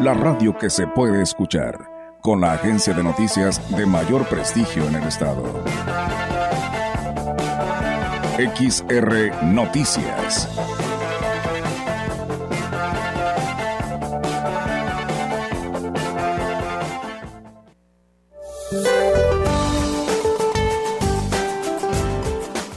la radio que se puede escuchar, con la agencia de noticias de mayor prestigio en el estado. XR Noticias.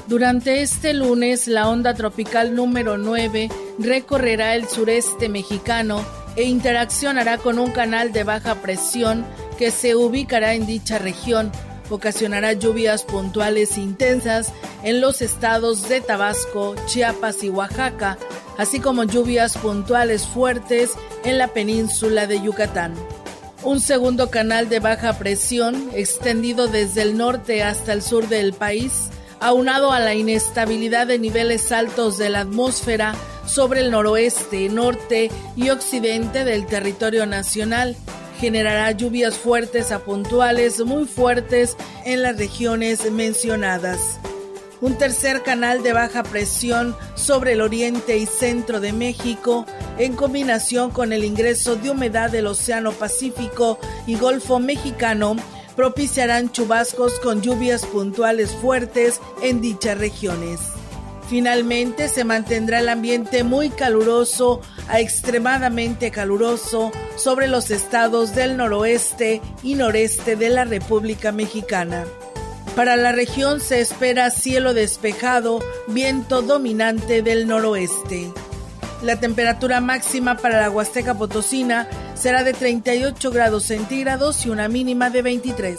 Durante este lunes, la onda tropical número 9 recorrerá el sureste mexicano e interaccionará con un canal de baja presión que se ubicará en dicha región. Ocasionará lluvias puntuales intensas en los estados de Tabasco, Chiapas y Oaxaca, así como lluvias puntuales fuertes en la península de Yucatán. Un segundo canal de baja presión, extendido desde el norte hasta el sur del país, aunado a la inestabilidad de niveles altos de la atmósfera sobre el noroeste, norte y occidente del territorio nacional, generará lluvias fuertes a puntuales muy fuertes en las regiones mencionadas. Un tercer canal de baja presión sobre el oriente y centro de México, en combinación con el ingreso de humedad del Océano Pacífico y Golfo Mexicano, propiciarán chubascos con lluvias puntuales fuertes en dichas regiones. Finalmente se mantendrá el ambiente muy caluroso a extremadamente caluroso sobre los estados del noroeste y noreste de la República Mexicana. Para la región se espera cielo despejado, viento dominante del noroeste. La temperatura máxima para la Huasteca Potosina será de 38 grados centígrados y una mínima de 23.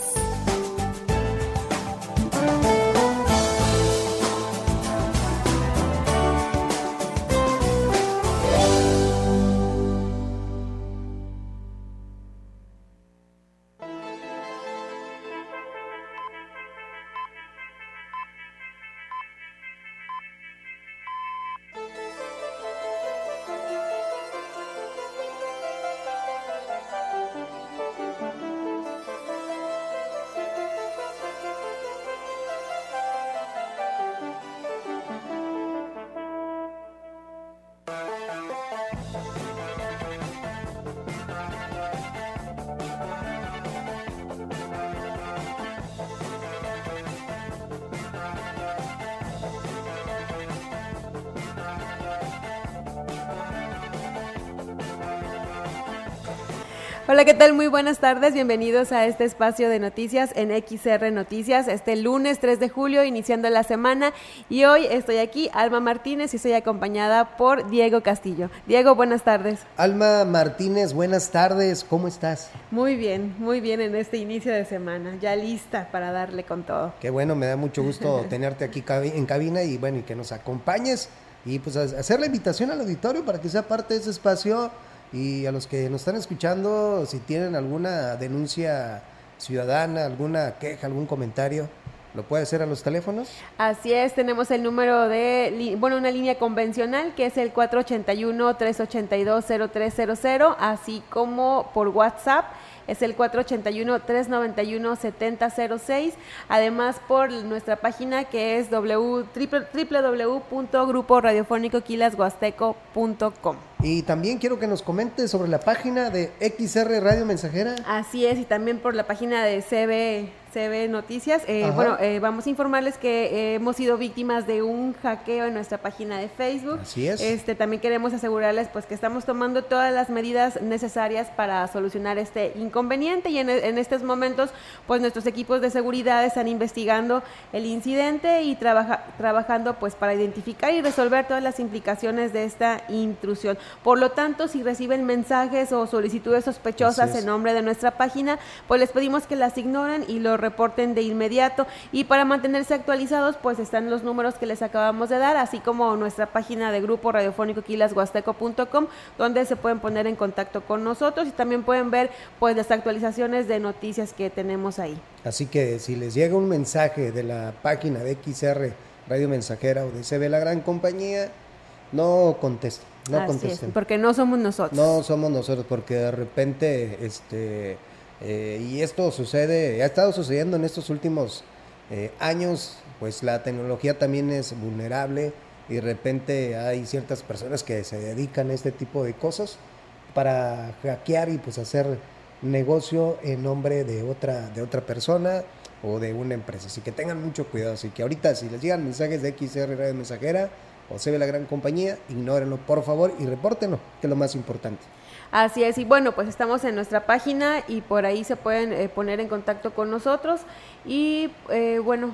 Hola, ¿qué tal? Muy buenas tardes. Bienvenidos a este espacio de noticias en XR Noticias. Este lunes 3 de julio, iniciando la semana. Y hoy estoy aquí, Alma Martínez, y estoy acompañada por Diego Castillo. Diego, buenas tardes. Alma Martínez, buenas tardes. ¿Cómo estás? Muy bien, muy bien en este inicio de semana. Ya lista para darle con todo. Qué bueno, me da mucho gusto tenerte aquí en cabina y bueno, y que nos acompañes. Y pues hacer la invitación al auditorio para que sea parte de ese espacio y a los que nos están escuchando, si tienen alguna denuncia ciudadana, alguna queja, algún comentario, ¿Lo puede hacer a los teléfonos? Así es, tenemos el número de, bueno, una línea convencional que es el 481-382-0300, así como por WhatsApp es el 481-391-7006, además por nuestra página que es www.gruporadiofónicoquilasguasteco.com. Y también quiero que nos comentes sobre la página de XR Radio Mensajera. Así es, y también por la página de CB CB Noticias. Eh, bueno, eh, vamos a informarles que eh, hemos sido víctimas de un hackeo en nuestra página de Facebook. Así es. Este, también queremos asegurarles pues que estamos tomando todas las medidas necesarias para solucionar este inconveniente y en, estos momentos pues nuestros equipos de seguridad están investigando el incidente y trabaja, trabajando pues para identificar y resolver todas las implicaciones de esta intrusión. Por lo tanto, si reciben mensajes o solicitudes sospechosas en nombre de nuestra página, pues les pedimos que las ignoren y lo reporten de inmediato. Y para mantenerse actualizados, pues están los números que les acabamos de dar, así como nuestra página de grupo radiofónico quilashuasteco.com, donde se pueden poner en contacto con nosotros y también pueden ver pues las actualizaciones de noticias que tenemos ahí. Así que si les llega un mensaje de la página de XR Radio Mensajera o de CB La Gran Compañía, no contesten, no contesten. porque no somos nosotros. No somos nosotros, porque de repente, este, eh, y esto sucede, ha estado sucediendo en estos últimos eh, años, pues la tecnología también es vulnerable y de repente hay ciertas personas que se dedican a este tipo de cosas para hackear y pues hacer negocio en nombre de otra, de otra persona o de una empresa. Así que tengan mucho cuidado. Así que ahorita si les llegan mensajes de XR Radio Mensajera o se ve la gran compañía, ignórenlo por favor y repórtenlo, que es lo más importante. Así es, y bueno, pues estamos en nuestra página y por ahí se pueden eh, poner en contacto con nosotros. Y eh, bueno,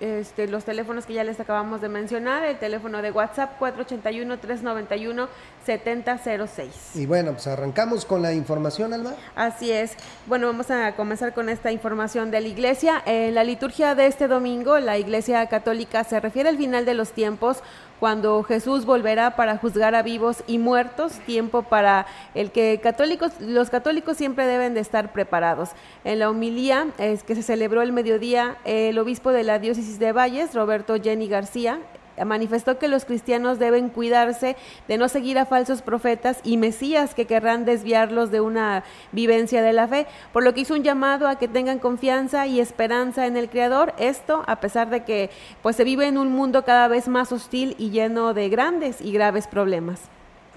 este, los teléfonos que ya les acabamos de mencionar, el teléfono de WhatsApp 481-391-7006. Y bueno, pues arrancamos con la información, Alma. Así es. Bueno, vamos a comenzar con esta información de la iglesia. En la liturgia de este domingo, la iglesia católica se refiere al final de los tiempos cuando Jesús volverá para juzgar a vivos y muertos, tiempo para el que católicos, los católicos siempre deben de estar preparados. En la homilía es que se celebró el mediodía, el obispo de la diócesis de Valles, Roberto Jenny García, manifestó que los cristianos deben cuidarse de no seguir a falsos profetas y mesías que querrán desviarlos de una vivencia de la fe, por lo que hizo un llamado a que tengan confianza y esperanza en el Creador, esto a pesar de que pues se vive en un mundo cada vez más hostil y lleno de grandes y graves problemas.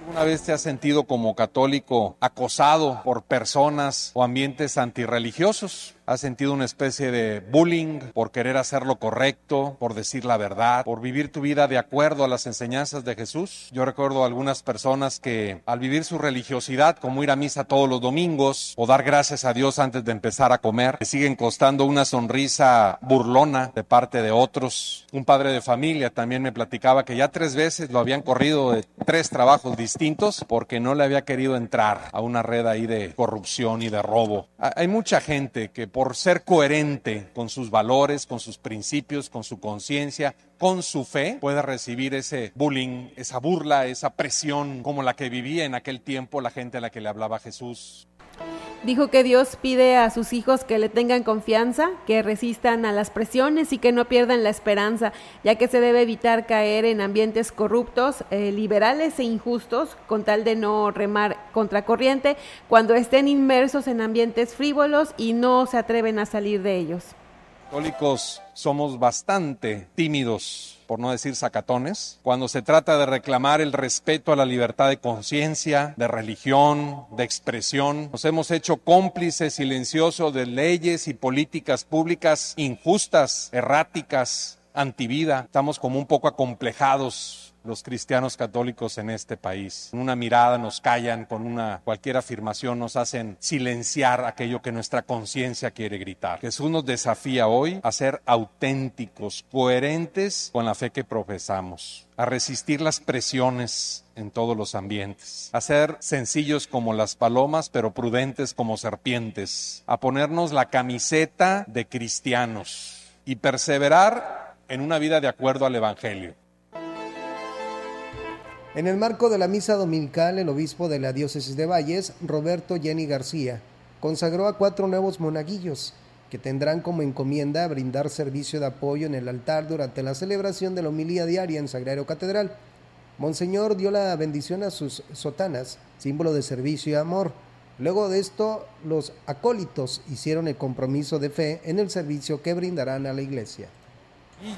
¿Una vez te has sentido como católico acosado por personas o ambientes antirreligiosos? Has sentido una especie de bullying por querer hacer lo correcto, por decir la verdad, por vivir tu vida de acuerdo a las enseñanzas de Jesús. Yo recuerdo algunas personas que al vivir su religiosidad, como ir a misa todos los domingos o dar gracias a Dios antes de empezar a comer, le siguen costando una sonrisa burlona de parte de otros. Un padre de familia también me platicaba que ya tres veces lo habían corrido de tres trabajos distintos porque no le había querido entrar a una red ahí de corrupción y de robo. Hay mucha gente que por ser coherente con sus valores, con sus principios, con su conciencia, con su fe, puede recibir ese bullying, esa burla, esa presión como la que vivía en aquel tiempo la gente a la que le hablaba Jesús. Dijo que Dios pide a sus hijos que le tengan confianza, que resistan a las presiones y que no pierdan la esperanza, ya que se debe evitar caer en ambientes corruptos, eh, liberales e injustos, con tal de no remar contracorriente cuando estén inmersos en ambientes frívolos y no se atreven a salir de ellos. Católicos somos bastante tímidos por no decir sacatones, cuando se trata de reclamar el respeto a la libertad de conciencia, de religión, de expresión. Nos hemos hecho cómplices silenciosos de leyes y políticas públicas injustas, erráticas, antivida. Estamos como un poco acomplejados los cristianos católicos en este país. Con una mirada nos callan, con una cualquier afirmación nos hacen silenciar aquello que nuestra conciencia quiere gritar. Jesús nos desafía hoy a ser auténticos, coherentes con la fe que profesamos, a resistir las presiones en todos los ambientes, a ser sencillos como las palomas, pero prudentes como serpientes, a ponernos la camiseta de cristianos y perseverar en una vida de acuerdo al Evangelio. En el marco de la misa dominical, el obispo de la diócesis de Valles, Roberto Jenny García, consagró a cuatro nuevos monaguillos que tendrán como encomienda brindar servicio de apoyo en el altar durante la celebración de la homilía diaria en Sagrario Catedral. Monseñor dio la bendición a sus sotanas, símbolo de servicio y amor. Luego de esto, los acólitos hicieron el compromiso de fe en el servicio que brindarán a la iglesia.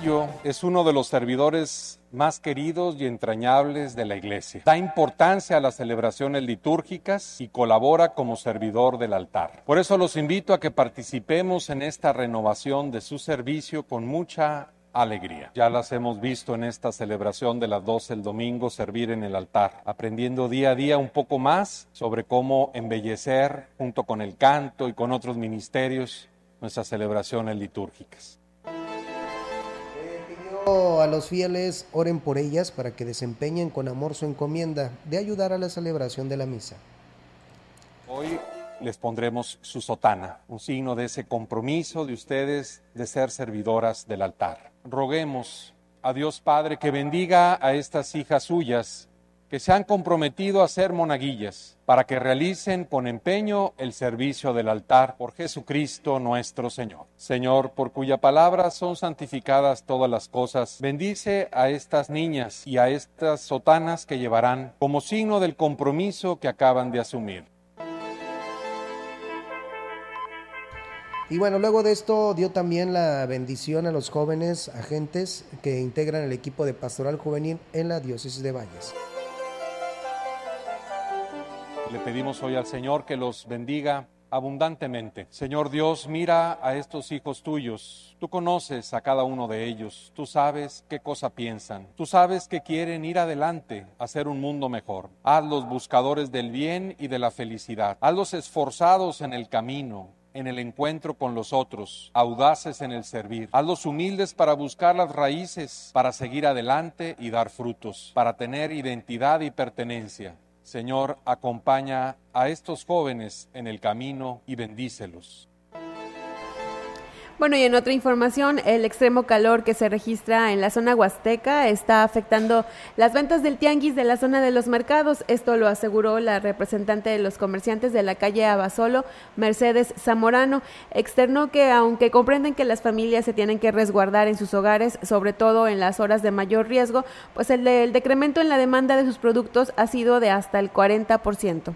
Yo es uno de los servidores más queridos y entrañables de la Iglesia. Da importancia a las celebraciones litúrgicas y colabora como servidor del altar. Por eso los invito a que participemos en esta renovación de su servicio con mucha alegría. Ya las hemos visto en esta celebración de las 12 el domingo servir en el altar, aprendiendo día a día un poco más sobre cómo embellecer junto con el canto y con otros ministerios nuestras celebraciones litúrgicas a los fieles oren por ellas para que desempeñen con amor su encomienda de ayudar a la celebración de la misa. Hoy les pondremos su sotana, un signo de ese compromiso de ustedes de ser servidoras del altar. Roguemos a Dios Padre que bendiga a estas hijas suyas que se han comprometido a ser monaguillas para que realicen con empeño el servicio del altar por Jesucristo nuestro Señor. Señor, por cuya palabra son santificadas todas las cosas, bendice a estas niñas y a estas sotanas que llevarán como signo del compromiso que acaban de asumir. Y bueno, luego de esto dio también la bendición a los jóvenes agentes que integran el equipo de pastoral juvenil en la diócesis de Valles. Le pedimos hoy al Señor que los bendiga abundantemente. Señor Dios, mira a estos hijos tuyos. Tú conoces a cada uno de ellos. Tú sabes qué cosa piensan. Tú sabes que quieren ir adelante, hacer un mundo mejor. Hazlos buscadores del bien y de la felicidad. Hazlos esforzados en el camino, en el encuentro con los otros, audaces en el servir. Hazlos humildes para buscar las raíces, para seguir adelante y dar frutos, para tener identidad y pertenencia. Señor, acompaña a estos jóvenes en el camino y bendícelos. Bueno, y en otra información, el extremo calor que se registra en la zona huasteca está afectando las ventas del tianguis de la zona de los mercados. Esto lo aseguró la representante de los comerciantes de la calle Abasolo, Mercedes Zamorano. Externó que aunque comprenden que las familias se tienen que resguardar en sus hogares, sobre todo en las horas de mayor riesgo, pues el, el decremento en la demanda de sus productos ha sido de hasta el 40%.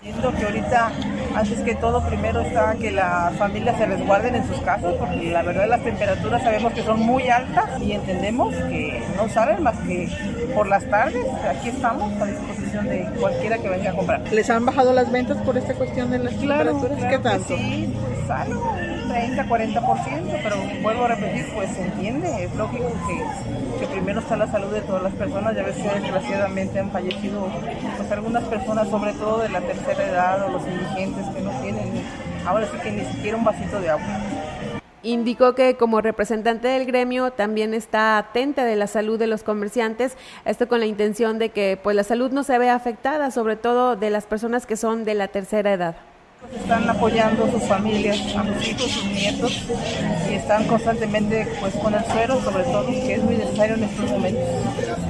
Siento que ahorita, antes que todo, primero está que las familias se resguarden en sus casas, porque la verdad las temperaturas sabemos que son muy altas y entendemos que no saben más que por las tardes. Aquí estamos a disposición de cualquiera que venga a comprar. ¿Les han bajado las ventas por esta cuestión de las temperaturas? ¿Qué tanto? sí, pues algo, 30, 40%, pero vuelvo a repetir, pues se entiende, es lógico que, que primero está la salud de todas las personas. Ya ves que desgraciadamente han fallecido pues, algunas personas, sobre todo de la tercera edad o los indigentes que no tienen ahora sí que ni siquiera un vasito de agua. Indicó que como representante del gremio también está atenta de la salud de los comerciantes, esto con la intención de que pues la salud no se vea afectada, sobre todo de las personas que son de la tercera edad. Están apoyando a sus familias, a sus hijos, sus nietos y están constantemente pues con el suero sobre todo, que es muy necesario en estos momentos.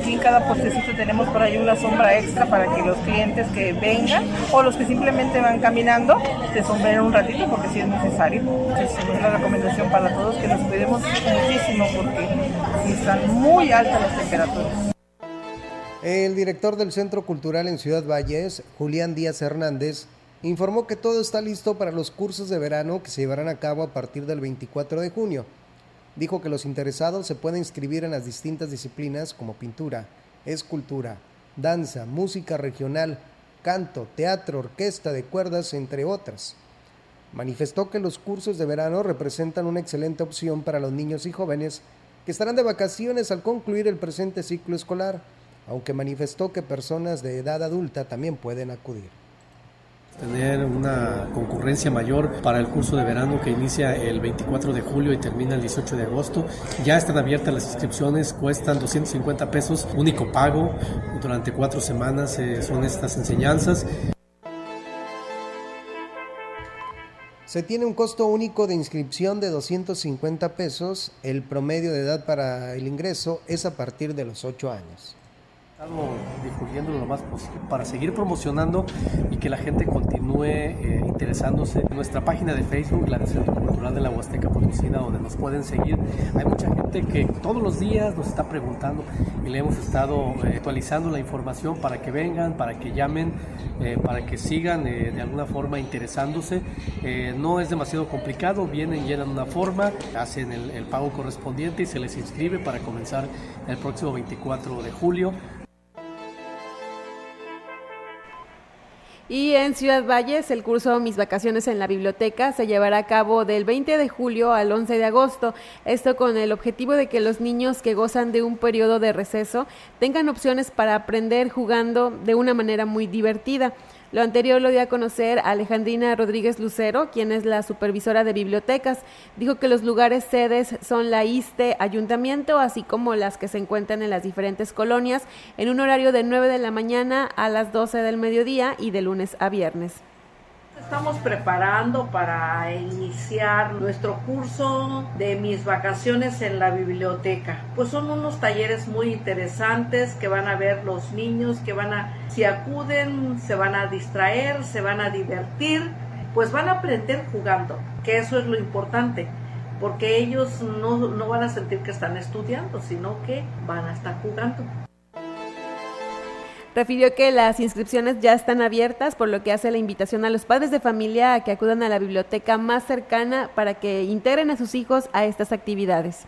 Aquí en cada postecito tenemos por ahí una sombra extra para que los clientes que vengan o los que simplemente van caminando se sombren un ratito porque sí es necesario. Entonces es la recomendación para todos que nos cuidemos muchísimo porque están muy altas las temperaturas. El director del Centro Cultural en Ciudad Valles, Julián Díaz Hernández, informó que todo está listo para los cursos de verano que se llevarán a cabo a partir del 24 de junio. Dijo que los interesados se pueden inscribir en las distintas disciplinas como pintura, escultura, danza, música regional, canto, teatro, orquesta de cuerdas, entre otras. Manifestó que los cursos de verano representan una excelente opción para los niños y jóvenes que estarán de vacaciones al concluir el presente ciclo escolar, aunque manifestó que personas de edad adulta también pueden acudir tener una concurrencia mayor para el curso de verano que inicia el 24 de julio y termina el 18 de agosto. Ya están abiertas las inscripciones, cuestan 250 pesos, único pago. Durante cuatro semanas eh, son estas enseñanzas. Se tiene un costo único de inscripción de 250 pesos. El promedio de edad para el ingreso es a partir de los 8 años estamos difundiendo lo más posible para seguir promocionando y que la gente continúe eh, interesándose. En nuestra página de Facebook, la del Centro Cultural de la Huasteca Potosina, donde nos pueden seguir, hay mucha gente que todos los días nos está preguntando y le hemos estado eh, actualizando la información para que vengan, para que llamen, eh, para que sigan de alguna forma interesándose. no es demasiado complicado, vienen, llenan una forma, hacen el pago correspondiente y se les inscribe para comenzar el próximo 24 de julio. Y en Ciudad Valles, el curso Mis Vacaciones en la Biblioteca se llevará a cabo del 20 de julio al 11 de agosto. Esto con el objetivo de que los niños que gozan de un periodo de receso tengan opciones para aprender jugando de una manera muy divertida. Lo anterior lo dio a conocer Alejandrina Rodríguez Lucero, quien es la supervisora de bibliotecas. Dijo que los lugares sedes son la ISTE Ayuntamiento, así como las que se encuentran en las diferentes colonias, en un horario de 9 de la mañana a las 12 del mediodía y de lunes a viernes. Estamos preparando para iniciar nuestro curso de mis vacaciones en la biblioteca. Pues son unos talleres muy interesantes que van a ver los niños, que van a, si acuden, se van a distraer, se van a divertir, pues van a aprender jugando, que eso es lo importante, porque ellos no, no van a sentir que están estudiando, sino que van a estar jugando. Refirió que las inscripciones ya están abiertas, por lo que hace la invitación a los padres de familia a que acudan a la biblioteca más cercana para que integren a sus hijos a estas actividades.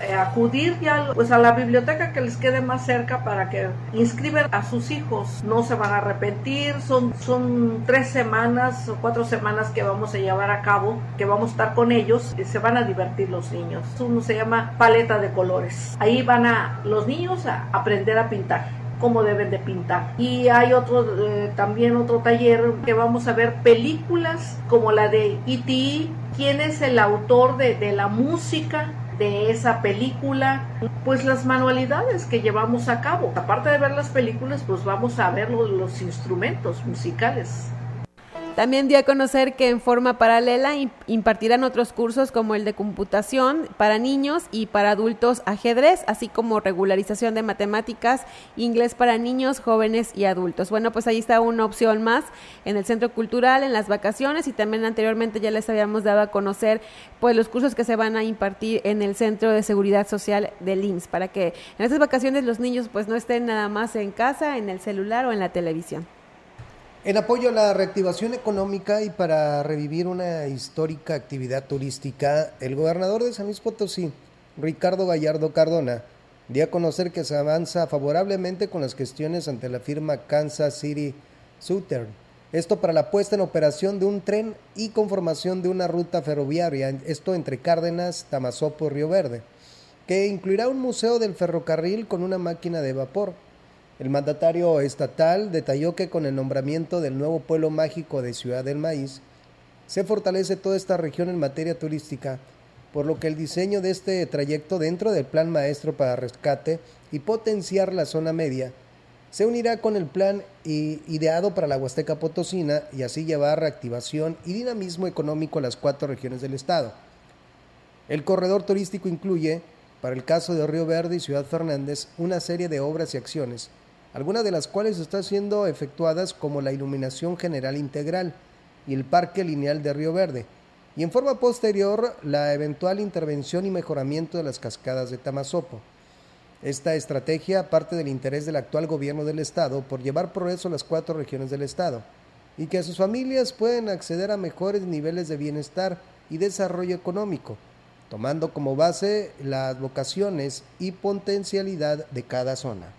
Eh, acudir ya pues a la biblioteca que les quede más cerca para que inscriban a sus hijos. No se van a arrepentir son son tres semanas o cuatro semanas que vamos a llevar a cabo que vamos a estar con ellos y se van a divertir los niños. Uno se llama paleta de colores. Ahí van a los niños a aprender a pintar cómo deben de pintar. Y hay otro, eh, también otro taller que vamos a ver películas como la de E.T., quién es el autor de, de la música de esa película, pues las manualidades que llevamos a cabo. Aparte de ver las películas, pues vamos a ver los instrumentos musicales. También dio a conocer que en forma paralela impartirán otros cursos como el de computación para niños y para adultos ajedrez, así como regularización de matemáticas, inglés para niños, jóvenes y adultos. Bueno, pues ahí está una opción más en el Centro Cultural, en las vacaciones y también anteriormente ya les habíamos dado a conocer pues los cursos que se van a impartir en el Centro de Seguridad Social de INS para que en estas vacaciones los niños pues no estén nada más en casa, en el celular o en la televisión. En apoyo a la reactivación económica y para revivir una histórica actividad turística, el gobernador de San Luis Potosí, Ricardo Gallardo Cardona, dio a conocer que se avanza favorablemente con las gestiones ante la firma Kansas City Southern. Esto para la puesta en operación de un tren y conformación de una ruta ferroviaria, esto entre Cárdenas, Tamazopo y Río Verde, que incluirá un museo del ferrocarril con una máquina de vapor el mandatario estatal detalló que con el nombramiento del nuevo pueblo mágico de Ciudad del Maíz, se fortalece toda esta región en materia turística, por lo que el diseño de este trayecto dentro del plan maestro para rescate y potenciar la zona media se unirá con el plan ideado para la Huasteca Potosina y así llevar reactivación y dinamismo económico a las cuatro regiones del estado. El corredor turístico incluye, para el caso de Río Verde y Ciudad Fernández, una serie de obras y acciones algunas de las cuales están siendo efectuadas como la iluminación general integral y el parque lineal de Río Verde, y en forma posterior la eventual intervención y mejoramiento de las cascadas de Tamazopo. Esta estrategia parte del interés del actual gobierno del Estado por llevar progreso a las cuatro regiones del Estado y que sus familias puedan acceder a mejores niveles de bienestar y desarrollo económico, tomando como base las vocaciones y potencialidad de cada zona.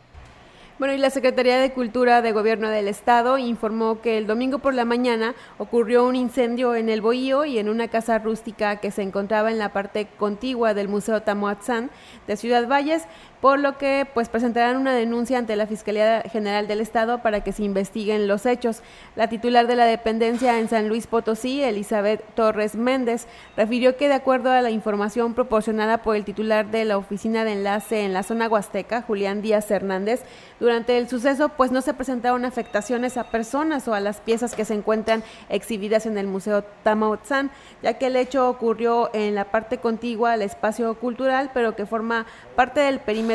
Bueno, y la Secretaría de Cultura de Gobierno del Estado informó que el domingo por la mañana ocurrió un incendio en el Bohío y en una casa rústica que se encontraba en la parte contigua del Museo Tamoatzán de Ciudad Valles por lo que pues presentarán una denuncia ante la Fiscalía General del Estado para que se investiguen los hechos. La titular de la dependencia en San Luis Potosí, Elizabeth Torres Méndez, refirió que de acuerdo a la información proporcionada por el titular de la oficina de enlace en la zona huasteca, Julián Díaz Hernández, durante el suceso pues no se presentaron afectaciones a personas o a las piezas que se encuentran exhibidas en el Museo Tamautzán, ya que el hecho ocurrió en la parte contigua al espacio cultural, pero que forma parte del perímetro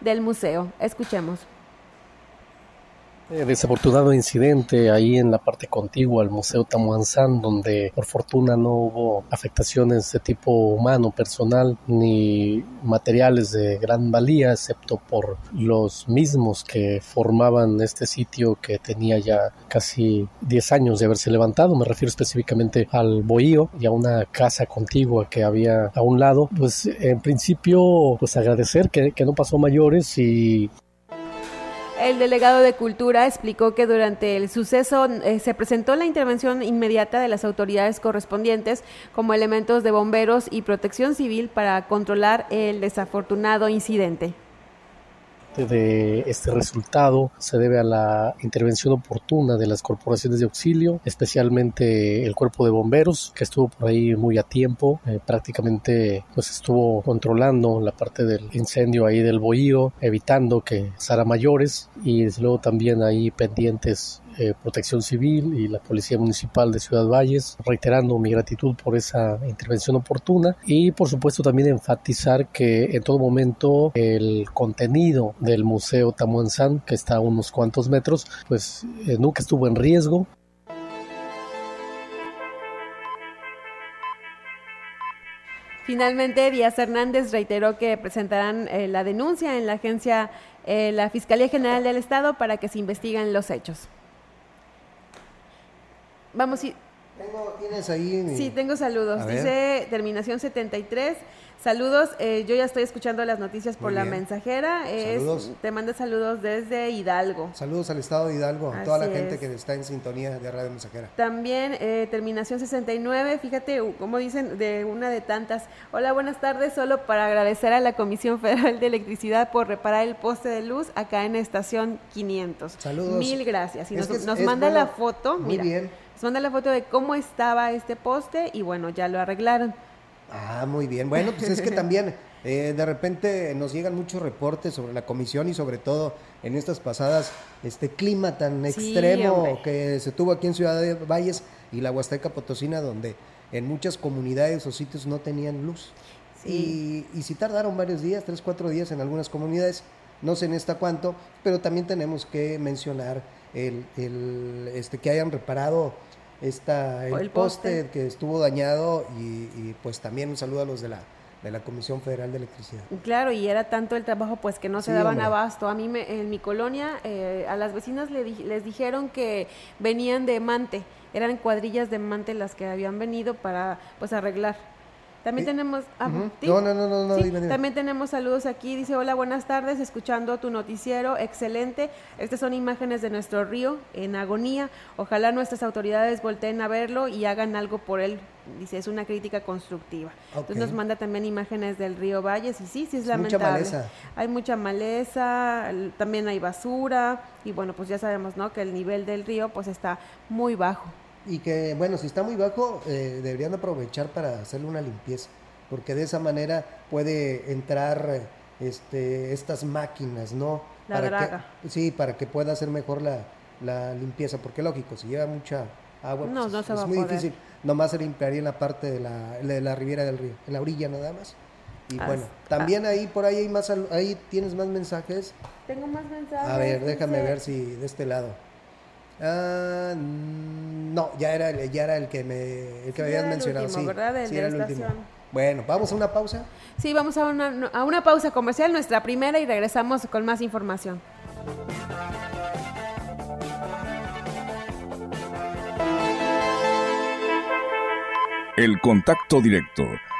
del museo. Escuchemos. Eh, desafortunado incidente ahí en la parte contigua al Museo Tamuanzán, donde por fortuna no hubo afectaciones de tipo humano, personal, ni materiales de gran valía, excepto por los mismos que formaban este sitio que tenía ya casi 10 años de haberse levantado. Me refiero específicamente al bohío y a una casa contigua que había a un lado. Pues en principio, pues agradecer que, que no pasó mayores y el delegado de Cultura explicó que durante el suceso eh, se presentó la intervención inmediata de las autoridades correspondientes como elementos de bomberos y protección civil para controlar el desafortunado incidente. Parte de este resultado se debe a la intervención oportuna de las corporaciones de auxilio, especialmente el cuerpo de bomberos, que estuvo por ahí muy a tiempo, eh, prácticamente pues estuvo controlando la parte del incendio ahí del bohío, evitando que pasara mayores y desde luego también ahí pendientes eh, Protección Civil y la Policía Municipal de Ciudad Valles, reiterando mi gratitud por esa intervención oportuna y por supuesto también enfatizar que en todo momento el contenido del Museo Tamuanzán, que está a unos cuantos metros, pues eh, nunca estuvo en riesgo. Finalmente, Díaz Hernández reiteró que presentarán eh, la denuncia en la agencia, la Fiscalía General del Estado, para que se investiguen los hechos. Vamos y tengo, ¿Tienes ahí? Sí, tengo saludos. Dice terminación 73. Saludos, eh, yo ya estoy escuchando las noticias por la mensajera. te manda saludos desde Hidalgo. Saludos al estado de Hidalgo, a toda la gente que está en sintonía de Radio Mensajera. También eh, terminación 69, fíjate como dicen de una de tantas. Hola, buenas tardes, solo para agradecer a la Comisión Federal de Electricidad por reparar el poste de luz acá en estación 500. Saludos. Mil gracias. Y nos, manda la foto, muy bien. Nos manda la foto de cómo estaba este poste y bueno, ya lo arreglaron. Ah, muy bien. Bueno, pues es que también eh, de repente nos llegan muchos reportes sobre la comisión y sobre todo en estas pasadas, este clima tan extremo que se tuvo aquí en Ciudad de Valles y la Huasteca Potosina, donde en muchas comunidades o sitios no tenían luz. Y, y si tardaron varios días, tres, cuatro días en algunas comunidades, no sé en esta cuánto, pero también tenemos que mencionar el, el este, que hayan reparado esta, el, poste, que estuvo dañado y, pues también un saludo a los de la de la Comisión Federal de Electricidad. Claro, y era tanto el trabajo pues que no se daban abasto. A mí me, en mi colonia eh, a las vecinas les dijeron que venían de Mante, eran cuadrillas de Mante las que habían venido para pues arreglar también tenemos... Ah, no, no, no, no, También tenemos saludos aquí. Dice, hola, buenas tardes, escuchando tu noticiero, excelente. Estas son imágenes de nuestro río en agonía. Ojalá nuestras autoridades volteen a verlo y hagan algo por él. Dice, es una crítica constructiva. Entonces nos manda también imágenes del río Valles y sí, sí es lamentable. Mucha maleza. Hay mucha maleza, también hay basura y bueno, pues ya sabemos, ¿no? Que el nivel del río pues está muy bajo y que, bueno, si está muy bajo, eh, deberían aprovechar para hacerle una limpieza, porque de esa manera puede entrar este, estas máquinas, ¿no? La para Que, sí, para que pueda hacer mejor la, la limpieza, porque lógico, si lleva mucha agua, pues, es muy difícil. Nomás se limpiaría en la parte de la, de la ribera del río, en la orilla nada más. Y bueno, también ahí por ahí hay más, ahí tienes más mensajes. Tengo más mensajes. A ver, déjame ver si de este lado. Ah, no, ya era, ya era el que me, el que habías mencionado. sí, era el último. Bueno, ¿vamos a una pausa? Sí, vamos a una, a una pausa comercial, nuestra primera, y regresamos con más información. El contacto directo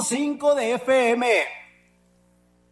100.5 de FM.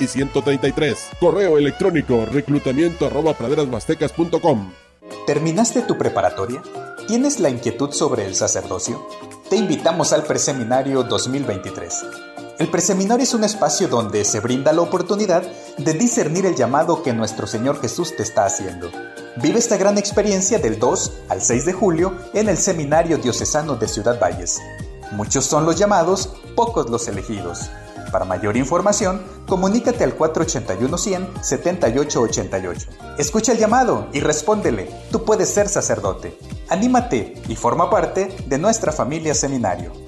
y 133. Correo electrónico reclutamiento arroba. ¿Terminaste tu preparatoria? ¿Tienes la inquietud sobre el sacerdocio? Te invitamos al Preseminario 2023. El Preseminario es un espacio donde se brinda la oportunidad de discernir el llamado que nuestro Señor Jesús te está haciendo. Vive esta gran experiencia del 2 al 6 de julio en el Seminario Diocesano de Ciudad Valles. Muchos son los llamados, pocos los elegidos. Para mayor información, comunícate al 481-100-7888. Escucha el llamado y respóndele. Tú puedes ser sacerdote. Anímate y forma parte de nuestra familia seminario.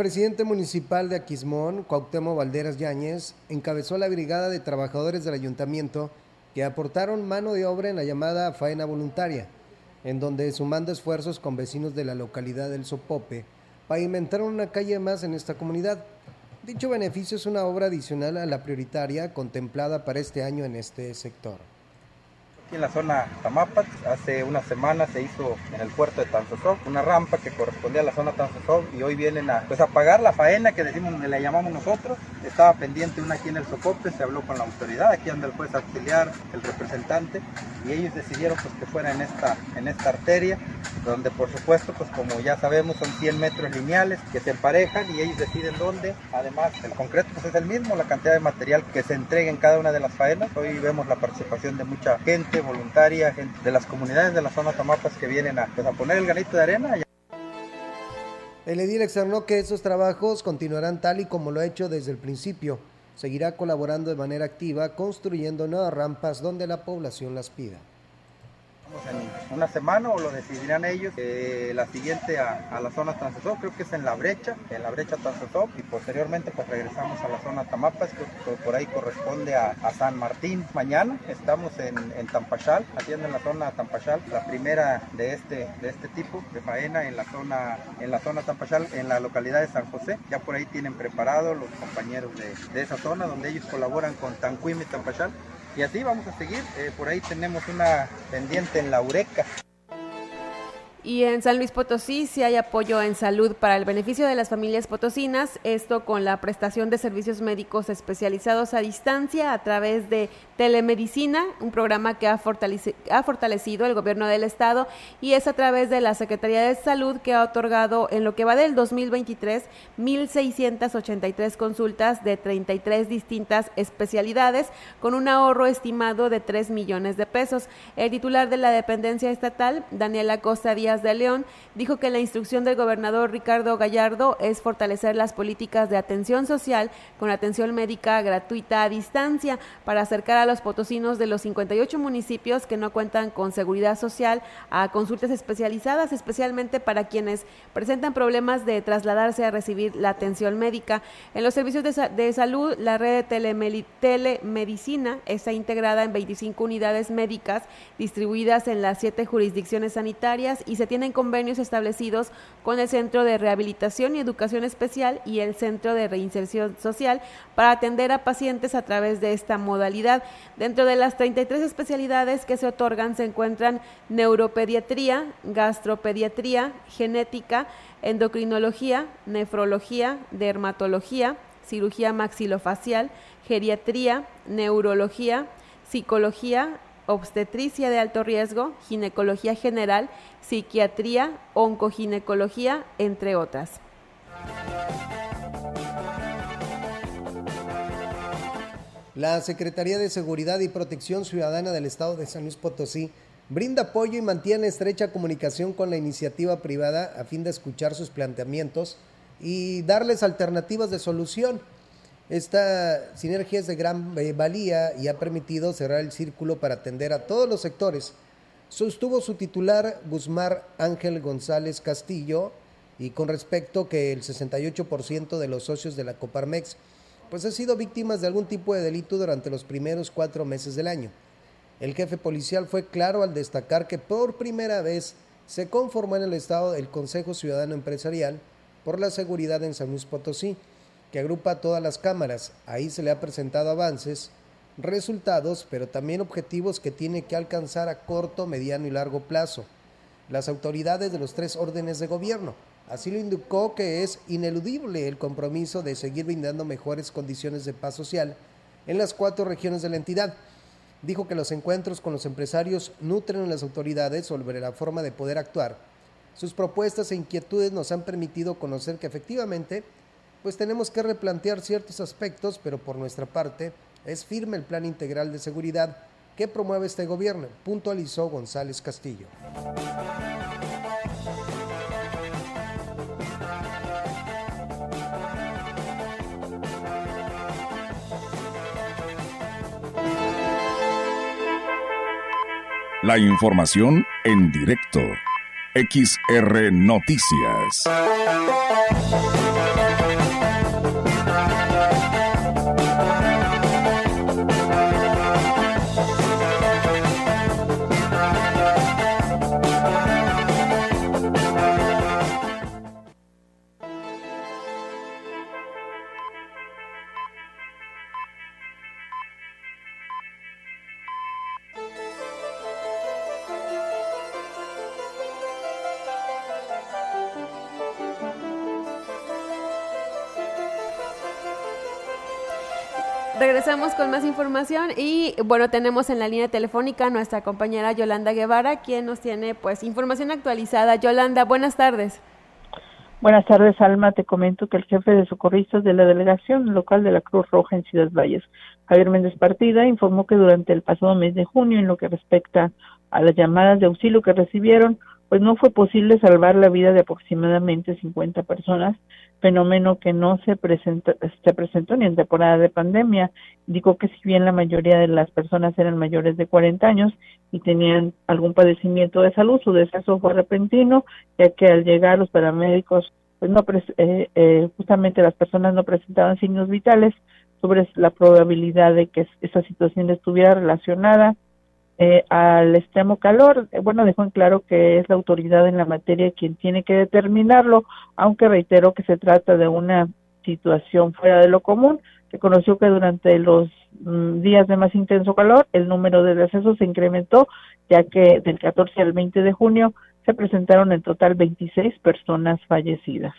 Presidente municipal de Aquismón, Cuauhtémoc Valderas Yáñez, encabezó la brigada de trabajadores del ayuntamiento que aportaron mano de obra en la llamada faena voluntaria, en donde sumando esfuerzos con vecinos de la localidad del Sopope, pavimentaron una calle más en esta comunidad. Dicho beneficio es una obra adicional a la prioritaria contemplada para este año en este sector aquí en la zona Tamapas. Hace una semana se hizo en el puerto de Tanzosov una rampa que correspondía a la zona Tanzosov y hoy vienen a, pues, a la faena que decimos, le llamamos nosotros. Estaba pendiente una aquí en el Socope, se habló con la autoridad, aquí anda el juez auxiliar, el representante, y ellos decidieron pues, que fuera en esta, en esta arteria, donde por supuesto, pues como ya sabemos, son 100 metros lineales que se emparejan y ellos deciden dónde. Además, el concreto pues, es el mismo, la cantidad de material que se entrega en cada una de las faenas. Hoy vemos la participación de mucha gente, voluntaria, gente de las comunidades de la zona Tamapas que vienen a, pues, a poner el granito de arena. El edil externó que esos trabajos continuarán tal y como lo ha hecho desde el principio. Seguirá colaborando de manera activa, construyendo nuevas rampas donde la población las pida una semana o lo decidirán ellos. Eh, la siguiente a, la zona Transesop, creo que es en la brecha, en la brecha Transesop y posteriormente pues regresamos a la zona Tamapas, que por ahí corresponde a, San Martín. Mañana estamos en, en Tampachal, haciendo en la zona Tampachal, la primera de este, de este tipo de faena en la zona, en la zona Tampachal, en la localidad de San José. Ya por ahí tienen preparado los compañeros de, de esa zona donde ellos colaboran con Tanquim y Tampachal y así vamos a seguir. Eh, por ahí tenemos una pendiente en la Ureca. Y en San Luis Potosí sí hay apoyo en salud para el beneficio de las familias potosinas, esto con la prestación de servicios médicos especializados a distancia a través de telemedicina, un programa que ha, ha fortalecido el gobierno del estado y es a través de la Secretaría de Salud que ha otorgado en lo que va del 2023 1.683 consultas de 33 distintas especialidades con un ahorro estimado de 3 millones de pesos. El titular de la dependencia estatal, Daniela Costa Díaz, de León, dijo que la instrucción del gobernador Ricardo Gallardo es fortalecer las políticas de atención social con atención médica gratuita a distancia para acercar a los potosinos de los 58 municipios que no cuentan con seguridad social a consultas especializadas, especialmente para quienes presentan problemas de trasladarse a recibir la atención médica. En los servicios de, salud, la red de telemedicina está integrada en 25 unidades médicas distribuidas en las siete jurisdicciones sanitarias y se tienen convenios establecidos con el Centro de Rehabilitación y Educación Especial y el Centro de Reinserción Social para atender a pacientes a través de esta modalidad. Dentro de las 33 especialidades que se otorgan se encuentran neuropediatría, gastropediatría, genética, endocrinología, nefrología, dermatología, cirugía maxilofacial, geriatría, neurología, psicología, obstetricia de alto riesgo, ginecología general, psiquiatría, oncoginecología, entre otras. La Secretaría de Seguridad y Protección Ciudadana del Estado de San Luis Potosí brinda apoyo y mantiene estrecha comunicación con la iniciativa privada a fin de escuchar sus planteamientos y darles alternativas de solución. Esta sinergia es de gran eh, valía y ha permitido cerrar el círculo para atender a todos los sectores. Sostuvo su titular Guzmán Ángel González Castillo y con respecto que el 68% de los socios de la Coparmex pues han sido víctimas de algún tipo de delito durante los primeros cuatro meses del año. El jefe policial fue claro al destacar que por primera vez se conformó en el Estado el Consejo Ciudadano Empresarial por la Seguridad en San Luis Potosí, que agrupa todas las cámaras. Ahí se le ha presentado avances, resultados, pero también objetivos que tiene que alcanzar a corto, mediano y largo plazo. Las autoridades de los tres órdenes de gobierno. Así lo indicó que es ineludible el compromiso de seguir brindando mejores condiciones de paz social en las cuatro regiones de la entidad dijo que los encuentros con los empresarios nutren a las autoridades sobre la forma de poder actuar. Sus propuestas e inquietudes nos han permitido conocer que efectivamente pues tenemos que replantear ciertos aspectos, pero por nuestra parte es firme el plan integral de seguridad que promueve este gobierno, puntualizó González Castillo. La información en directo. XR Noticias. Regresamos con más información y bueno, tenemos en la línea telefónica nuestra compañera Yolanda Guevara, quien nos tiene pues información actualizada. Yolanda, buenas tardes. Buenas tardes, Alma. Te comento que el jefe de socorristas de la delegación local de la Cruz Roja en Ciudad Valles, Javier Méndez Partida, informó que durante el pasado mes de junio, en lo que respecta a las llamadas de auxilio que recibieron, pues no fue posible salvar la vida de aproximadamente 50 personas, fenómeno que no se, presenta, se presentó ni en temporada de pandemia. Dijo que si bien la mayoría de las personas eran mayores de 40 años y tenían algún padecimiento de salud, su deceso fue repentino, ya que al llegar los paramédicos, pues no eh, eh, justamente las personas no presentaban signos vitales sobre la probabilidad de que esa situación estuviera relacionada eh, al extremo calor. Eh, bueno, dejó en claro que es la autoridad en la materia quien tiene que determinarlo, aunque reiteró que se trata de una situación fuera de lo común. Reconoció que durante los mm, días de más intenso calor el número de decesos se incrementó, ya que del 14 al 20 de junio se presentaron en total 26 personas fallecidas.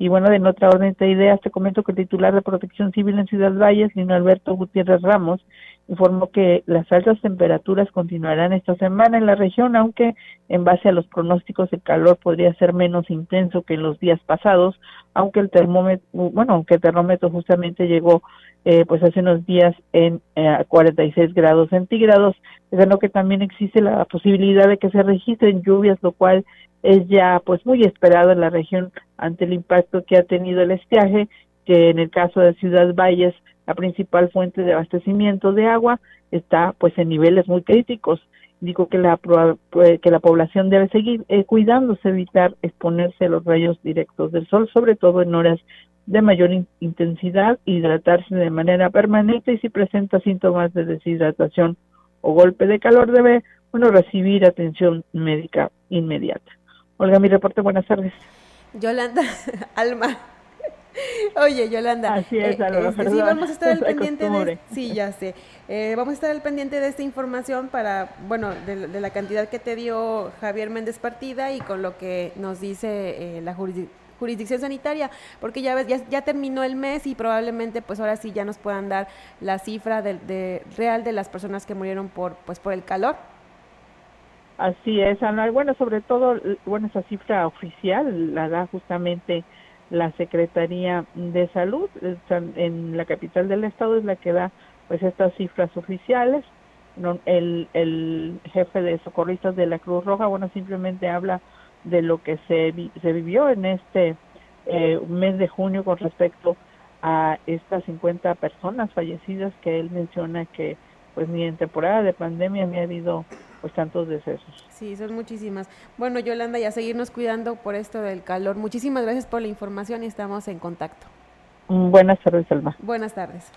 Y bueno, en otra orden de ideas, te comento que el titular de Protección Civil en Ciudad Valles, Lino Alberto Gutiérrez Ramos, informó que las altas temperaturas continuarán esta semana en la región, aunque en base a los pronósticos el calor podría ser menos intenso que en los días pasados, aunque el termómetro, bueno, aunque el termómetro justamente llegó eh, pues hace unos días en eh, 46 grados centígrados, lo que también existe la posibilidad de que se registren lluvias, lo cual es ya pues muy esperado en la región ante el impacto que ha tenido el estiaje, que en el caso de Ciudad Valles, la principal fuente de abastecimiento de agua, está pues en niveles muy críticos. Digo que la, pues, que la población debe seguir eh, cuidándose, evitar exponerse a los rayos directos del sol, sobre todo en horas de mayor intensidad, hidratarse de manera permanente y si presenta síntomas de deshidratación o golpe de calor debe bueno recibir atención médica inmediata. Olga, mi reporte, buenas tardes. Yolanda, Alma. Oye, Yolanda. Así es, eh, Alma, este, sí, vamos a estar al pendiente de, sí, ya sé. Eh, vamos a estar al pendiente de esta información para, bueno, de, la cantidad que te dio Javier Méndez Partida y con lo que nos dice eh, la jurisdicción sanitaria, porque ya ves, ya, terminó el mes y probablemente pues ahora sí ya nos puedan dar la cifra de, real de las personas que murieron por pues por el calor. Así es, Ana. Bueno, sobre todo, bueno, esa cifra oficial la da justamente la Secretaría de Salud en la capital del estado es la que da pues estas cifras oficiales. El, el jefe de socorristas de la Cruz Roja, bueno, simplemente habla de lo que se, se vivió en este eh, mes de junio con respecto a estas 50 personas fallecidas que él menciona que pues ni en temporada de pandemia ni ha habido pues tantos decesos. Sí, son muchísimas. Bueno, Yolanda, y a seguirnos cuidando por esto del calor. Muchísimas gracias por la información y estamos en contacto. Mm, buenas tardes, Alma. Buenas tardes.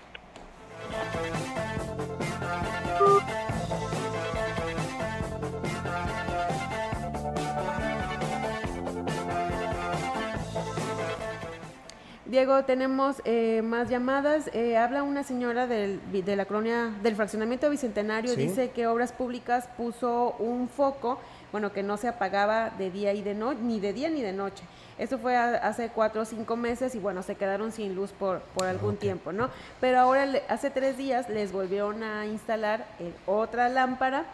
Diego, tenemos eh, más llamadas. Eh, habla una señora del, de la colonia del fraccionamiento bicentenario. Dice que Obras Públicas puso un foco, bueno, que no se apagaba de día y de noche, ni de día ni de noche. Eso fue hace cuatro o cinco meses y bueno, se quedaron sin luz por, por algún tiempo, ¿no? Pero ahora, hace tres días, les volvieron a instalar otra lámpara.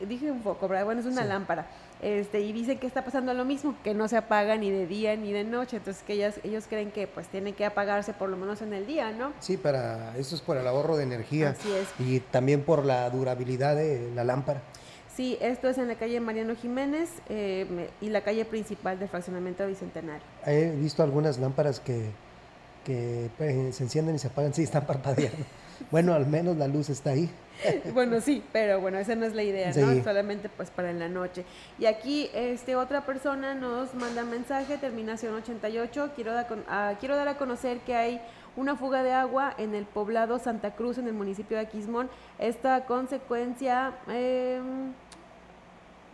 Dije un foco, ¿verdad? Bueno, es una lámpara este, y dicen que está pasando lo mismo, que no se apaga ni de día ni de noche, entonces que ellas, ellos creen que pues tienen que apagarse por lo menos en el día, ¿no? Sí, para eso es por el ahorro de energía. Así es. Y también por la durabilidad de la lámpara. Sí, esto es en la calle Mariano Jiménez eh, y la calle principal del fraccionamiento Bicentenario. He visto algunas lámparas que, que pues, se encienden y se apagan, sí, están parpadeando. bueno, al menos la luz está ahí. bueno, sí, pero bueno, esa no es la idea, ¿no? Solamente pues para en la noche. Y aquí este otra persona nos manda mensaje, terminación 88, quiero, ah, quiero dar a conocer que hay una fuga de agua en el poblado Santa Cruz, en el municipio de Aquismón. Esta consecuencia, em,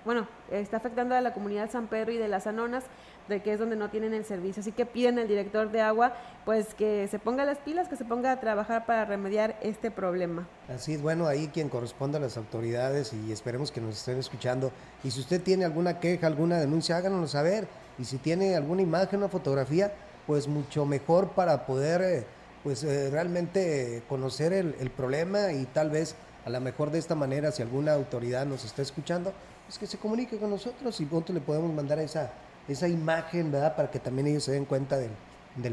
bueno, está afectando a la comunidad San Pedro y de las Anonas de que es donde no tienen el servicio. Así que piden al director de agua pues que se ponga las pilas, que se ponga a trabajar para remediar este problema. Así es, bueno, ahí quien corresponde a las autoridades y esperemos que nos estén escuchando. Y si usted tiene alguna queja, alguna denuncia, háganoslo saber. Y si tiene alguna imagen, una fotografía, pues mucho mejor para poder eh, pues eh, realmente conocer el, el problema y tal vez a lo mejor de esta manera, si alguna autoridad nos está escuchando, pues que se comunique con nosotros y pronto le podemos mandar esa esa imagen, ¿verdad? Para que también ellos se den cuenta del,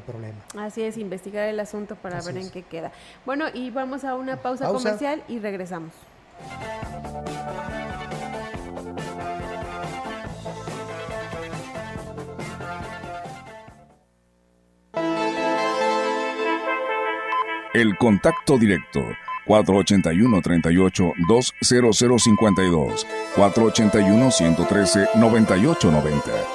problema. Así es, investigar el asunto para ver en qué queda. Bueno, y vamos a una pausa, comercial y regresamos. El contacto directo 481-38-20052, 481-113-9890.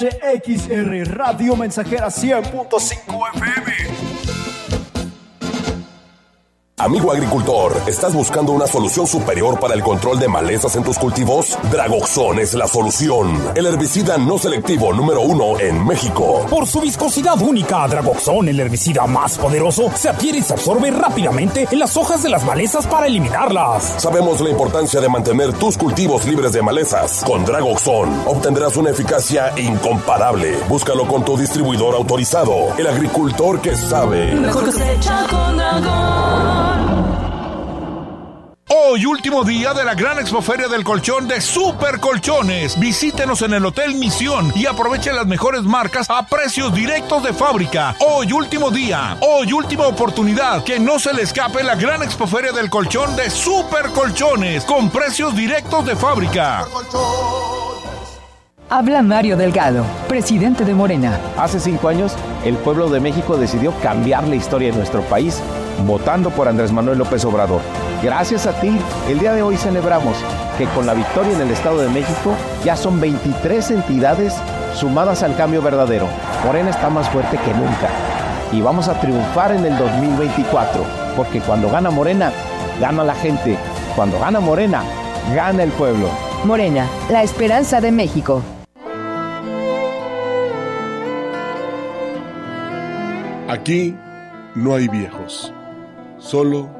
XHXR Radio Mensajera 100.5 FM Amigo agricultor, ¿estás buscando una solución superior para el control de malezas en tus cultivos? Dragoxon es la solución. El herbicida no selectivo número uno en México. Por su viscosidad única, Dragoxon, el herbicida más poderoso, se adquiere y se absorbe rápidamente en las hojas de las malezas para eliminarlas. Sabemos la importancia de mantener tus cultivos libres de malezas. Con Dragoxon obtendrás una eficacia incomparable. Búscalo con tu distribuidor autorizado, el agricultor que sabe. Mejor cosecha con. Hoy, último día de la gran expoferia del colchón de Super Colchones. Visítenos en el Hotel Misión y aproveche las mejores marcas a precios directos de fábrica. Hoy, último día. Hoy, última oportunidad. Que no se le escape la gran expoferia del colchón de Super Colchones con precios directos de fábrica. Habla Mario Delgado, presidente de Morena. Hace cinco años, el pueblo de México decidió cambiar la historia de nuestro país votando por Andrés Manuel López Obrador. Gracias a ti, el día de hoy celebramos que con la victoria en el Estado de México ya son 23 entidades sumadas al cambio verdadero. Morena está más fuerte que nunca. Y vamos a triunfar en el 2024, porque cuando gana Morena, gana la gente. Cuando gana Morena, gana el pueblo. Morena, la esperanza de México. Aquí no hay viejos. Solo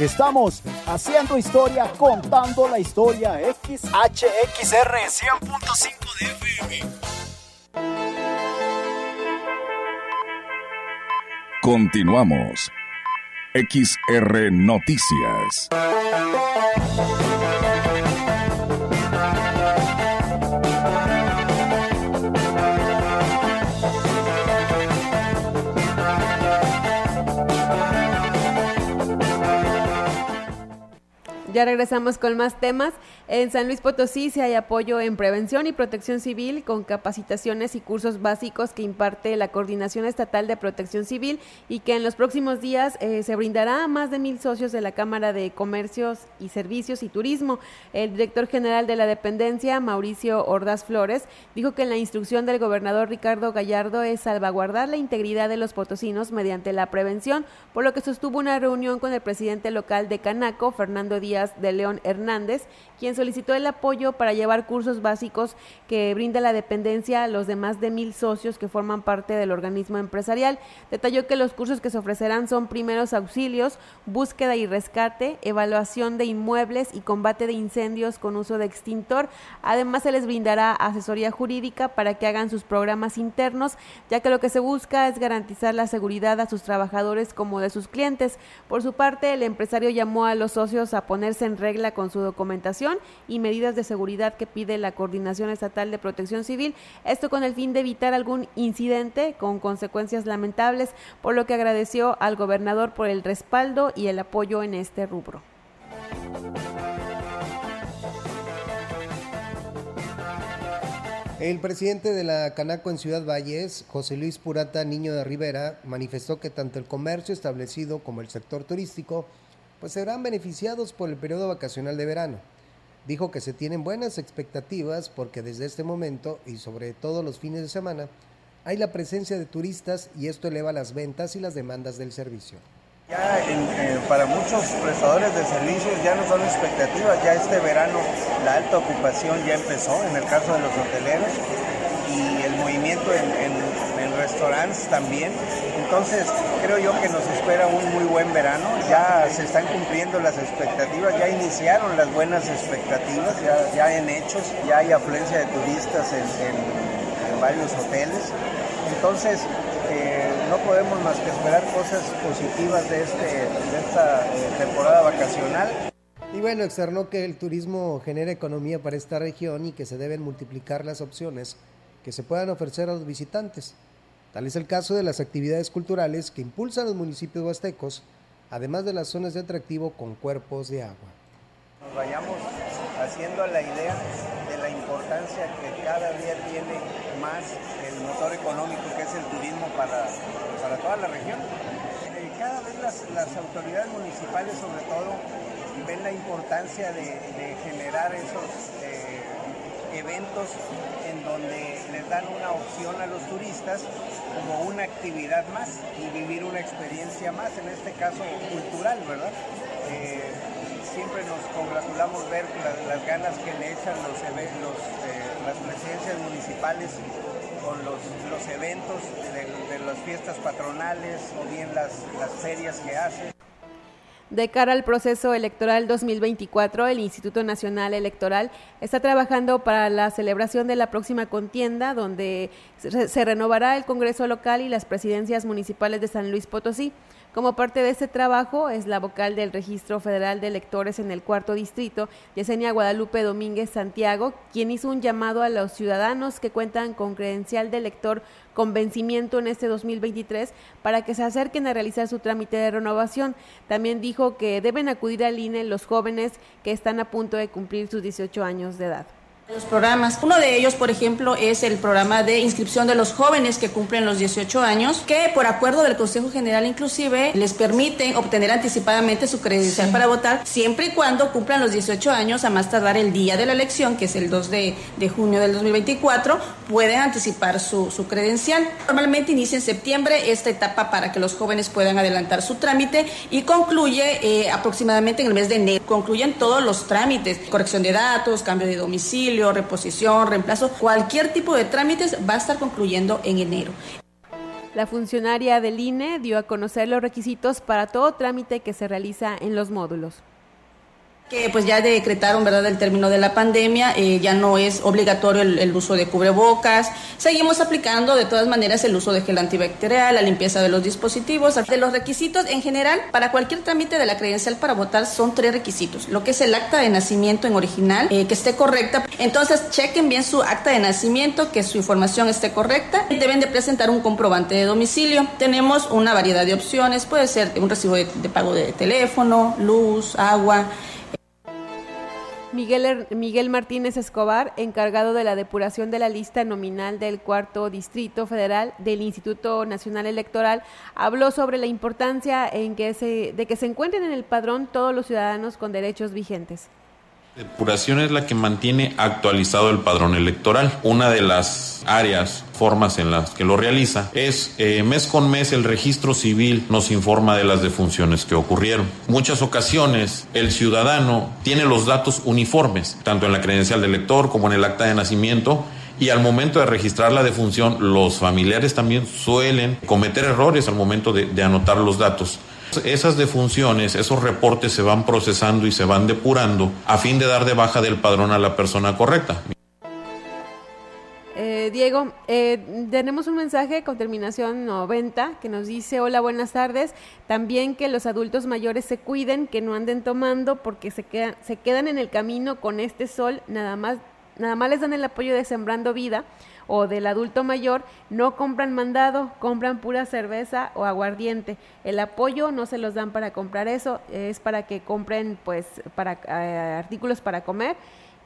Estamos haciendo historia, contando la historia. XHXR 100.5 de FM. Continuamos. XR Noticias. Ya regresamos con más temas. En San Luis Potosí se hay apoyo en prevención y protección civil con capacitaciones y cursos básicos que imparte la Coordinación Estatal de Protección Civil y que en los próximos días eh, se brindará a más de mil socios de la Cámara de Comercios y Servicios y Turismo. El director general de la dependencia, Mauricio Ordaz Flores, dijo que la instrucción del gobernador Ricardo Gallardo es salvaguardar la integridad de los potosinos mediante la prevención, por lo que sostuvo una reunión con el presidente local de Canaco, Fernando Díaz de León Hernández, quien solicitó el apoyo para llevar cursos básicos que brinda la dependencia a los demás de mil socios que forman parte del organismo empresarial. Detalló que los cursos que se ofrecerán son primeros auxilios, búsqueda y rescate, evaluación de inmuebles y combate de incendios con uso de extintor. Además, se les brindará asesoría jurídica para que hagan sus programas internos, ya que lo que se busca es garantizar la seguridad a sus trabajadores como de sus clientes. Por su parte, el empresario llamó a los socios a poner en regla con su documentación y medidas de seguridad que pide la Coordinación Estatal de Protección Civil, esto con el fin de evitar algún incidente con consecuencias lamentables, por lo que agradeció al gobernador por el respaldo y el apoyo en este rubro. El presidente de la Canaco en Ciudad Valles, José Luis Purata Niño de Rivera, manifestó que tanto el comercio establecido como el sector turístico pues serán beneficiados por el periodo vacacional de verano. Dijo que se tienen buenas expectativas porque desde este momento y sobre todo los fines de semana hay la presencia de turistas y esto eleva las ventas y las demandas del servicio. Ya eh, para muchos prestadores de servicios ya no son expectativas, ya este verano la alta ocupación ya empezó en el caso de los hoteleros y el movimiento en, en restaurantes también. Entonces creo yo que nos espera un muy buen verano. Ya se están cumpliendo las expectativas, ya iniciaron las buenas expectativas, ya, ya en hechos, ya hay afluencia de turistas en, varios hoteles. Entonces eh, no podemos más que esperar cosas positivas de, este, de esta eh, temporada vacacional. Y bueno, externó que el turismo genera economía para esta región y que se deben multiplicar las opciones que se puedan ofrecer a los visitantes. Tal es el caso de las actividades culturales que impulsan los municipios huastecos, además de las zonas de atractivo con cuerpos de agua. Nos vayamos haciendo la idea de la importancia que cada día tiene más el motor económico que es el turismo para, para toda la región. Eh, cada vez las, autoridades municipales sobre todo ven la importancia de, generar esos eh, eventos en donde les dan una opción a los turistas como una actividad más y vivir una experiencia más, en este caso cultural, ¿verdad? Eh, siempre nos congratulamos ver las, ganas que le echan los, los eh, las presidencias municipales con los, eventos de, las fiestas patronales o bien las, las ferias que hacen. De cara al proceso electoral 2024, el Instituto Nacional Electoral está trabajando para la celebración de la próxima contienda, donde se renovará el Congreso local y las presidencias municipales de San Luis Potosí. Como parte de este trabajo es la vocal del Registro Federal de Electores en el cuarto distrito, Yesenia Guadalupe Domínguez Santiago, quien hizo un llamado a los ciudadanos que cuentan con credencial de elector con vencimiento en este 2023 para que se acerquen a realizar su trámite de renovación. También dijo que deben acudir al INE los jóvenes que están a punto de cumplir sus 18 años de edad. Los programas, uno de ellos, por ejemplo, es el programa de inscripción de los jóvenes que cumplen los 18 años, que por acuerdo del Consejo General inclusive les permiten obtener anticipadamente su credencial para votar, siempre y cuando cumplan los 18 años, a más tardar el día de la elección, que es el 2 de, junio del 2024, pueden anticipar su, su, credencial. Normalmente inicia en septiembre esta etapa para que los jóvenes puedan adelantar su trámite y concluye eh, aproximadamente en el mes de enero. Concluyen todos los trámites, corrección de datos, cambio de domicilio, reposición, reemplazo, cualquier tipo de trámites va a estar concluyendo en enero. La funcionaria del INE dio a conocer los requisitos para todo trámite que se realiza en los módulos que pues ya decretaron verdad el término de la pandemia eh, ya no es obligatorio el, uso de cubrebocas. Seguimos aplicando de todas maneras el uso de gel antibacterial la limpieza de los dispositivos. De los requisitos en general para cualquier trámite de la credencial para votar son tres requisitos. Lo que es el acta de nacimiento en original eh, que esté correcta. Entonces chequen bien su acta de nacimiento que su información esté correcta. Deben de presentar un comprobante de domicilio. Tenemos una variedad de opciones. Puede ser un recibo de pago de teléfono luz agua Miguel, Miguel Martínez Escobar, encargado de la depuración de la lista nominal del cuarto distrito federal del Instituto Nacional Electoral, habló sobre la importancia en que se, de que se encuentren en el padrón todos los ciudadanos con derechos vigentes. Depuración es la que mantiene actualizado el padrón electoral. Una de las áreas, formas en las que lo realiza es eh, mes con mes el registro civil nos informa de las defunciones que ocurrieron. Muchas ocasiones el ciudadano tiene los datos uniformes, tanto en la credencial del elector como en el acta de nacimiento, y al momento de registrar la defunción, los familiares también suelen cometer errores al momento de anotar los datos. Esas defunciones, esos reportes se van procesando y se van depurando a fin de dar de baja del padrón a la persona correcta. Eh, Diego, eh, tenemos un mensaje con terminación 90 que nos dice, hola, buenas tardes. También que los adultos mayores se cuiden, que no anden tomando porque se quedan, se quedan en el camino con este sol, nada más, nada más les dan el apoyo de Sembrando Vida o del adulto mayor no compran mandado, compran pura cerveza o aguardiente. El apoyo no se los dan para comprar eso, es para que compren pues para eh, artículos para comer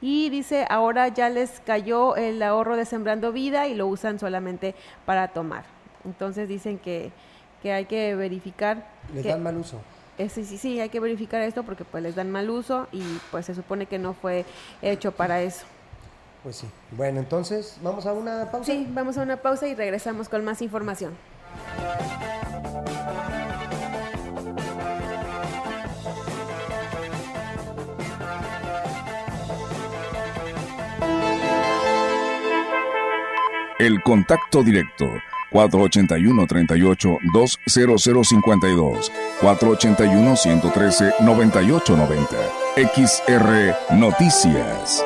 y dice ahora ya les cayó el ahorro de Sembrando Vida y lo usan solamente para tomar. Entonces dicen que, que hay que verificar. Les dan mal uso. sí, sí, sí, hay que verificar esto porque pues les dan mal uso y pues se supone que no fue hecho para eso. Pues sí. Bueno, entonces, ¿vamos a una pausa? Sí, vamos a una pausa y regresamos con más información. El contacto directo 481-38-20052, 481-113-9890. XR Noticias.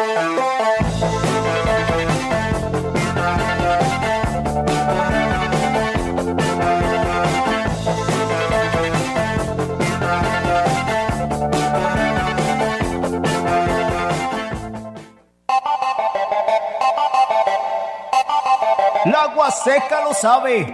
Huasteca lo sabe.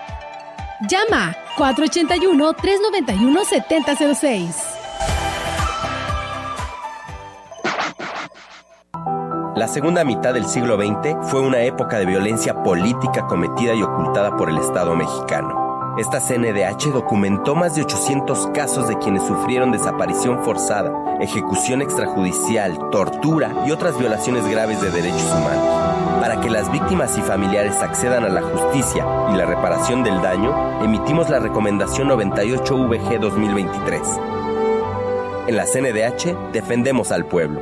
Llama 481-391-7006. La segunda mitad del siglo XX fue una época de violencia política cometida y ocultada por el Estado mexicano. Esta CNDH documentó más de 800 casos de quienes sufrieron desaparición forzada, ejecución extrajudicial, tortura y otras violaciones graves de derechos humanos. Para que las víctimas y familiares accedan a la justicia y la reparación del daño, emitimos la recomendación 98VG 2023. En la CNDH defendemos al pueblo.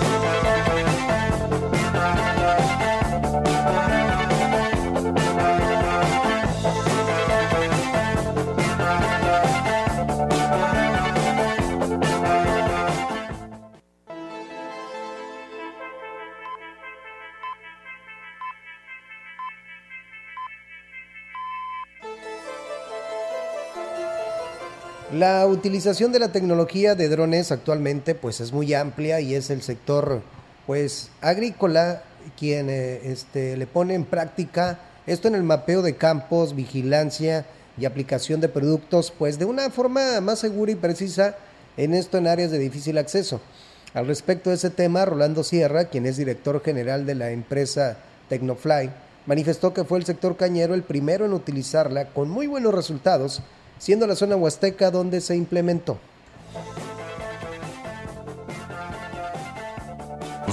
La utilización de la tecnología de drones actualmente pues es muy amplia y es el sector pues agrícola quien eh, este, le pone en práctica esto en el mapeo de campos, vigilancia y aplicación de productos pues de una forma más segura y precisa en esto en áreas de difícil acceso. Al respecto de ese tema, Rolando Sierra, quien es director general de la empresa Tecnofly, manifestó que fue el sector cañero el primero en utilizarla con muy buenos resultados siendo la zona huasteca donde se implementó.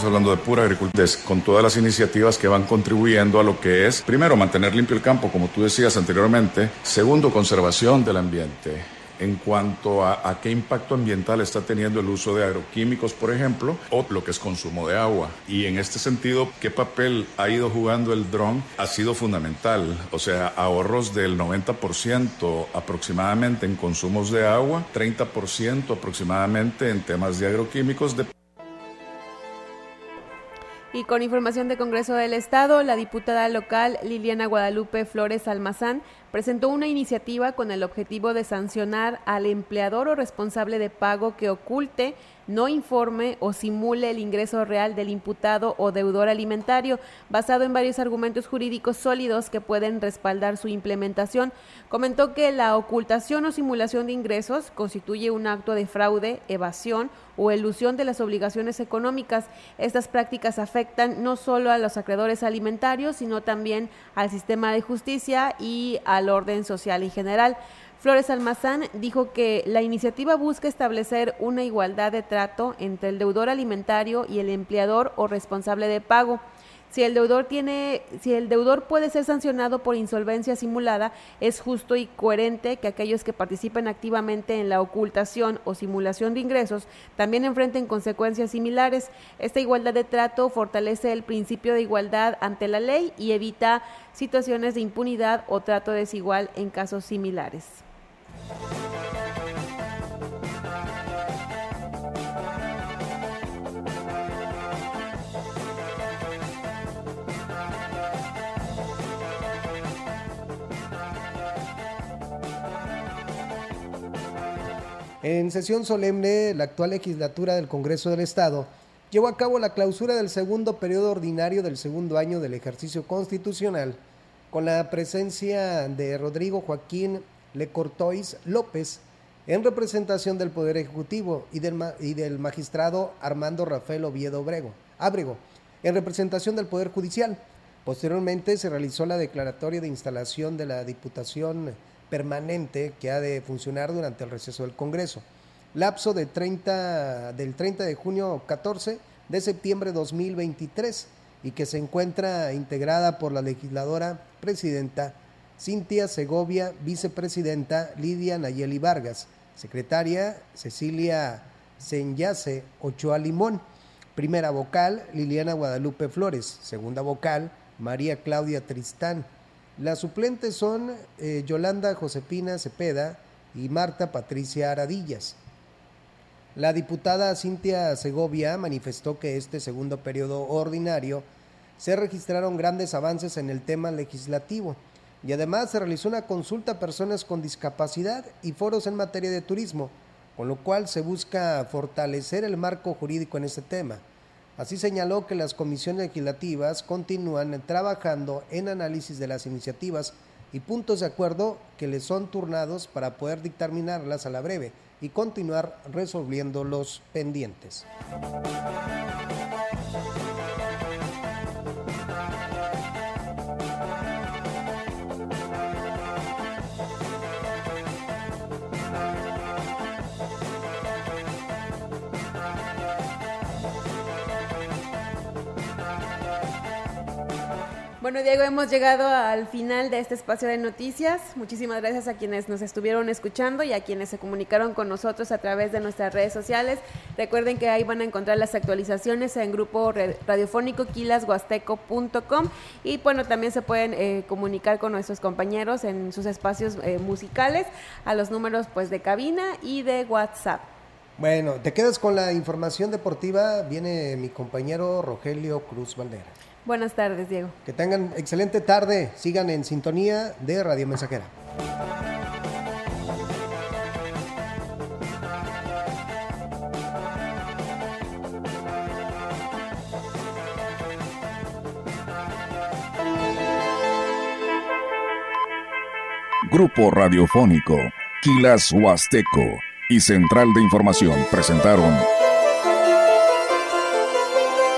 Hablando de pura agricultura, con todas las iniciativas que van contribuyendo a lo que es, primero, mantener limpio el campo, como tú decías anteriormente, segundo, conservación del ambiente, en cuanto a, qué impacto ambiental está teniendo el uso de agroquímicos, por ejemplo, o lo que es consumo de agua. Y en este sentido, ¿qué papel ha ido jugando el dron? Ha sido fundamental. O sea, ahorros del 90% aproximadamente en consumos de agua, 30% aproximadamente en temas de agroquímicos. Y con información de Congreso del Estado, la diputada local Liliana Guadalupe Flores Almazán presentó una iniciativa con el objetivo de sancionar al empleador o responsable de pago que oculte, no informe o simule el ingreso real del imputado o deudor alimentario, basado en varios argumentos jurídicos sólidos que pueden respaldar su implementación. Comentó que la ocultación o simulación de ingresos constituye un acto de fraude, evasión o elusión de las obligaciones económicas. Estas prácticas afectan no solo a los acreedores alimentarios, sino también al sistema de justicia y al orden social en general. Flores Almazán dijo que la iniciativa busca establecer una igualdad de trato entre el deudor alimentario y el empleador o responsable de pago. Si el deudor tiene, si el deudor puede ser sancionado por insolvencia simulada, es justo y coherente que aquellos que participen activamente en la ocultación o simulación de ingresos también enfrenten consecuencias similares. Esta igualdad de trato fortalece el principio de igualdad ante la ley y evita situaciones de impunidad o trato desigual en casos similares. En sesión solemne, la actual legislatura del Congreso del Estado llevó a cabo la clausura del segundo periodo ordinario del segundo año del ejercicio constitucional, con la presencia de Rodrigo Joaquín Lecortois López, en representación del Poder Ejecutivo y del, magistrado Armando Rafael Oviedo Brego, Ábrego, en representación del Poder Judicial. Posteriormente se realizó la declaratoria de instalación de la Diputación permanente que ha de funcionar durante el receso del Congreso. Lapso de 30, del 30 de junio 14 de septiembre 2023 y que se encuentra integrada por la legisladora presidenta Cintia Segovia, vicepresidenta Lidia Nayeli Vargas, secretaria Cecilia Senyase Ochoa Limón, primera vocal Liliana Guadalupe Flores, segunda vocal María Claudia Tristán, las suplentes son eh, Yolanda Josepina Cepeda y Marta Patricia Aradillas. La diputada Cintia Segovia manifestó que este segundo periodo ordinario se registraron grandes avances en el tema legislativo y además se realizó una consulta a personas con discapacidad y foros en materia de turismo, con lo cual se busca fortalecer el marco jurídico en este tema. Así señaló que las comisiones legislativas continúan trabajando en análisis de las iniciativas y puntos de acuerdo que les son turnados para poder dictaminarlas a la breve y continuar resolviendo los pendientes. Bueno, Diego, hemos llegado al final de este espacio de noticias. Muchísimas gracias a quienes nos estuvieron escuchando y a quienes se comunicaron con nosotros a través de nuestras redes sociales. Recuerden que ahí van a encontrar las actualizaciones en grupo radiofónico quilashuasteco.com y bueno, también se pueden eh, comunicar con nuestros compañeros en sus espacios eh, musicales a los números pues de cabina y de WhatsApp. Bueno, te quedas con la información deportiva. Viene mi compañero Rogelio Cruz Valdera. Buenas tardes, Diego. Que tengan excelente tarde. Sigan en sintonía de Radio Mensajera. Grupo Radiofónico, Quilas Huasteco y Central de Información presentaron